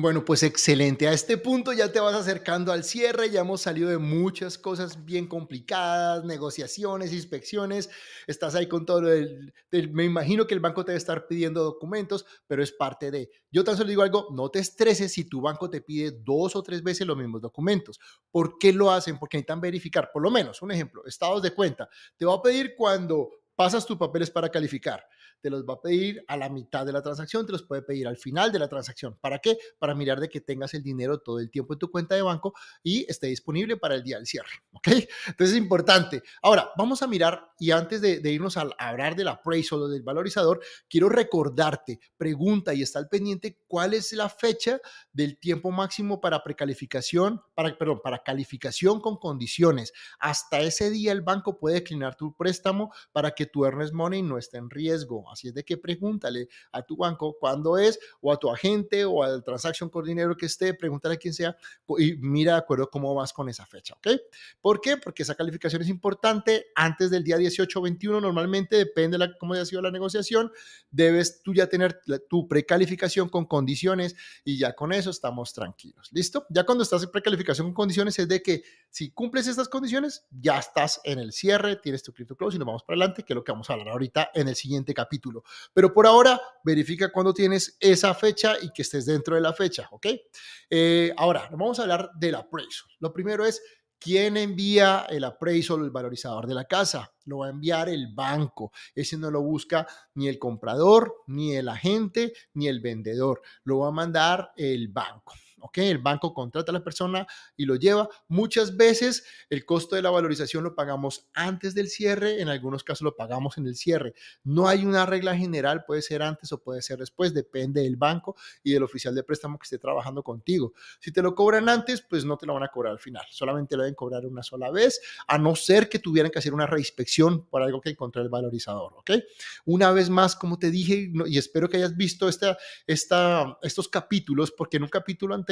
Bueno, pues excelente. A este punto ya te vas acercando al cierre, ya hemos salido de muchas cosas bien complicadas, negociaciones, inspecciones, estás ahí con todo el, me imagino que el banco te debe estar pidiendo documentos, pero es parte de, yo tan solo digo algo, no te estreses si tu banco te pide dos o tres veces los mismos documentos. ¿Por qué lo hacen? Porque necesitan verificar, por lo menos, un ejemplo, estados de cuenta. Te va a pedir cuando pasas tus papeles para calificar te los va a pedir a la mitad de la transacción, te los puede pedir al final de la transacción. ¿Para qué? Para mirar de que tengas el dinero todo el tiempo en tu cuenta de banco y esté disponible para el día del cierre. ¿Ok? Entonces es importante. Ahora, vamos a mirar y antes de, irnos a, hablar del appraisal o del valorizador, quiero recordarte, pregunta y está al pendiente cuál es la fecha del tiempo máximo para precalificación, para, perdón, para calificación con condiciones. Hasta ese día el banco puede declinar tu préstamo para que tu earnest money no esté en riesgo. Así es de que pregúntale a tu banco cuándo es, o a tu agente, o al transaction dinero que esté, pregúntale a quien sea y mira de acuerdo cómo vas con esa fecha, ¿ok? ¿Por qué? Porque esa calificación es importante antes del día 18 o 21, normalmente depende de la, cómo haya sido la negociación, debes tú ya tener tu precalificación con condiciones y ya con eso estamos tranquilos, ¿listo? Ya cuando estás en precalificación con condiciones es de que si cumples estas condiciones, ya estás en el cierre, tienes tu crypto close y nos vamos para adelante, que es lo que vamos a hablar ahorita en el siguiente capítulo. Pero por ahora, verifica cuando tienes esa fecha y que estés dentro de la fecha, ¿ok? Eh, ahora, vamos a hablar del appraisal. Lo primero es, ¿quién envía el appraisal, el valorizador de la casa? Lo va a enviar el banco. Ese no lo busca ni el comprador, ni el agente, ni el vendedor. Lo va a mandar el banco. ¿Ok? El banco contrata a la persona y lo lleva. Muchas veces el costo de la valorización lo pagamos antes del cierre, en algunos casos lo pagamos en el cierre. No hay una regla general, puede ser antes o puede ser después, depende del banco y del oficial de préstamo que esté trabajando contigo. Si te lo cobran antes, pues no te lo van a cobrar al final, solamente lo deben cobrar una sola vez, a no ser que tuvieran que hacer una reinspección por algo que encontró el valorizador, ¿ok? Una vez más, como te dije, y espero que hayas visto esta, esta, estos capítulos, porque en un capítulo anterior,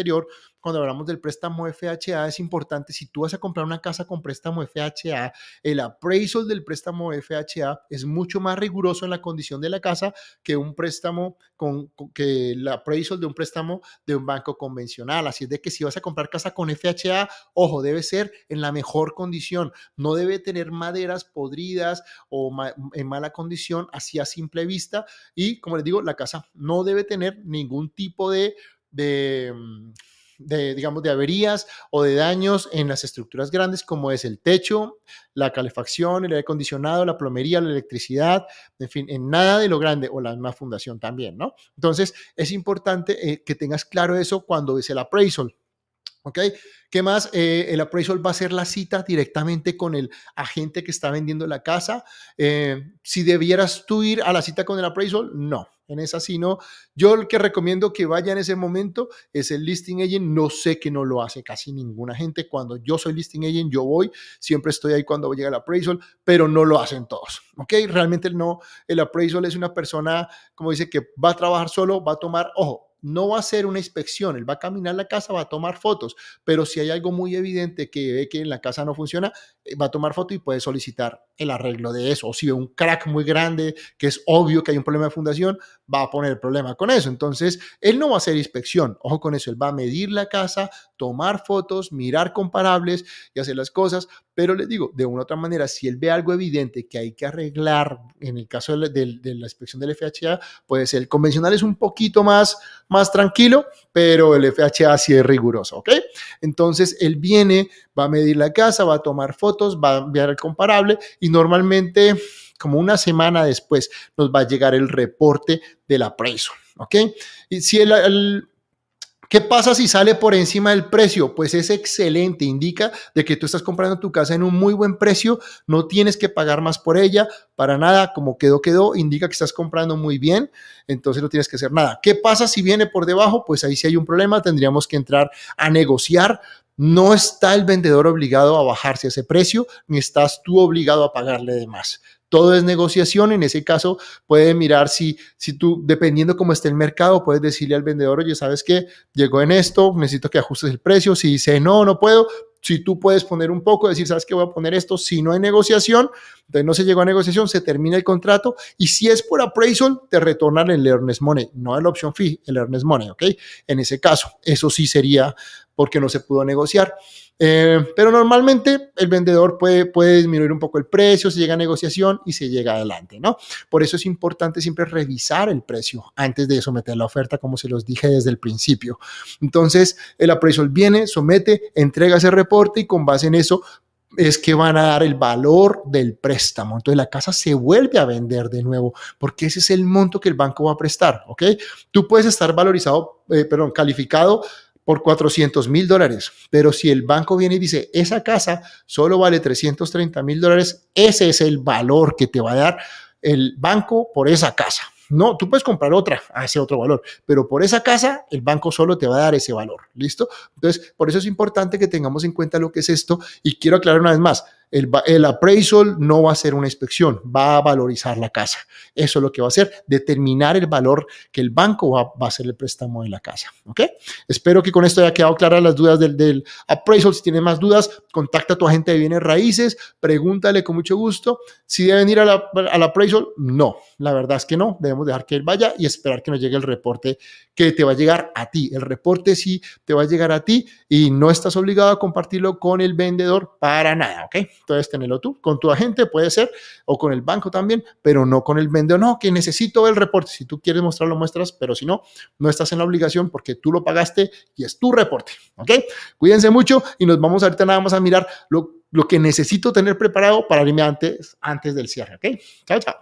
cuando hablamos del préstamo FHA, es importante, si tú vas a comprar una casa con préstamo FHA, el appraisal del préstamo FHA es mucho más riguroso en la condición de la casa que un préstamo con, que el appraisal de un préstamo de un banco convencional. Así es de que si vas a comprar casa con FHA, ojo, debe ser en la mejor condición, no debe tener maderas podridas o en mala condición, así a simple vista. Y como les digo, la casa no debe tener ningún tipo de Mm, de, digamos, de averías o de daños en las estructuras grandes como es el techo, la calefacción, el aire acondicionado, la plomería, la electricidad, en fin, en nada de lo grande o la misma fundación también, ¿no? Entonces, es importante eh, que tengas claro eso cuando ves el appraisal. ¿Ok? ¿Qué más? Eh, el appraisal va a ser la cita directamente con el agente que está vendiendo la casa. Eh, si debieras tú ir a la cita con el appraisal, no. En esa sí no. Yo el que recomiendo que vaya en ese momento es el listing agent. No sé que no lo hace casi ninguna gente. Cuando yo soy listing agent, yo voy. Siempre estoy ahí cuando llega el appraisal, pero no lo hacen todos. ¿Ok? Realmente no. El appraisal es una persona, como dice, que va a trabajar solo, va a tomar, ojo, no va a hacer una inspección, él va a caminar la casa, va a tomar fotos, pero si hay algo muy evidente que ve que en la casa no funciona, eh, va a tomar foto y puede solicitar el arreglo de eso. O si ve un crack muy grande, que es obvio que hay un problema de fundación, va a poner problema con eso. Entonces, él no va a hacer inspección, ojo con eso, él va a medir la casa, tomar fotos, mirar comparables y hacer las cosas, pero les digo, de una u otra manera, si él ve algo evidente que hay que arreglar, en el caso de, la inspección del FHA, puede ser el convencional es un poquito más, más tranquilo, pero el FHA sí es riguroso, ¿ok? Entonces, él viene, va a medir la casa, va a tomar fotos, va a enviar el comparable y normalmente como una semana después nos va a llegar el reporte del aprecio, ¿ok? Y si el ¿Qué pasa si sale por encima del precio? Pues es excelente, indica de que tú estás comprando tu casa en un muy buen precio, no tienes que pagar más por ella, para nada, como quedó, quedó, indica que estás comprando muy bien, entonces no tienes que hacer nada. ¿Qué pasa si viene por debajo? Pues ahí sí hay un problema, tendríamos que entrar a negociar. No está el vendedor obligado a bajarse ese precio, ni estás tú obligado a pagarle de más. Todo es negociación. En ese caso, puede mirar si, si tú, dependiendo cómo esté el mercado, puedes decirle al vendedor, oye, ¿sabes qué? Llegó en esto, necesito que ajustes el precio. Si dice, no, no puedo, si tú puedes poner un poco, decir, ¿sabes qué? Voy a poner esto. Si no hay negociación, entonces no se llegó a negociación, se termina el contrato y si es por appraisal, te retornan el earnest money, no la option fee, el earnest money, ¿ok? En ese caso, eso sí sería porque no se pudo negociar. Eh, pero normalmente el vendedor puede, puede disminuir un poco el precio, se llega a negociación y se llega adelante, ¿no? Por eso es importante siempre revisar el precio antes de someter la oferta, como se los dije desde el principio. Entonces, el appraisal viene, somete, entrega ese reporte y con base en eso es que van a dar el valor del préstamo. Entonces la casa se vuelve a vender de nuevo porque ese es el monto que el banco va a prestar, ¿ok? Tú puedes estar valorizado, eh, perdón, calificado por 400 mil dólares. Pero si el banco viene y dice, esa casa solo vale 330 mil dólares, ese es el valor que te va a dar el banco por esa casa. No, tú puedes comprar otra a ese otro valor, pero por esa casa el banco solo te va a dar ese valor. ¿Listo? Entonces, por eso es importante que tengamos en cuenta lo que es esto y quiero aclarar una vez más. El, appraisal no va a ser una inspección, va a valorizar la casa. Eso es lo que va a hacer, determinar el valor que el banco va, a hacer el préstamo de la casa. ¿Ok? Espero que con esto haya quedado claras las dudas del, del appraisal. Si tienes más dudas, contacta a tu agente de bienes raíces, pregúntale con mucho gusto. Si deben ir al appraisal, no. La verdad es que no. Debemos dejar que él vaya y esperar que nos llegue el reporte que te va a llegar a ti. El reporte sí te va a llegar a ti y no estás obligado a compartirlo con el vendedor para nada. ¿Ok? Entonces, tenerlo tú, con tu agente puede ser, o con el banco también, pero no con el vendedor. No, que necesito el reporte. Si tú quieres mostrarlo, muestras, pero si no, no estás en la obligación porque tú lo pagaste y es tu reporte. ¿Ok? Cuídense mucho y nos vamos ahorita nada más a mirar lo, lo que necesito tener preparado para irme antes, antes del cierre. ¿Ok? Chao, chao.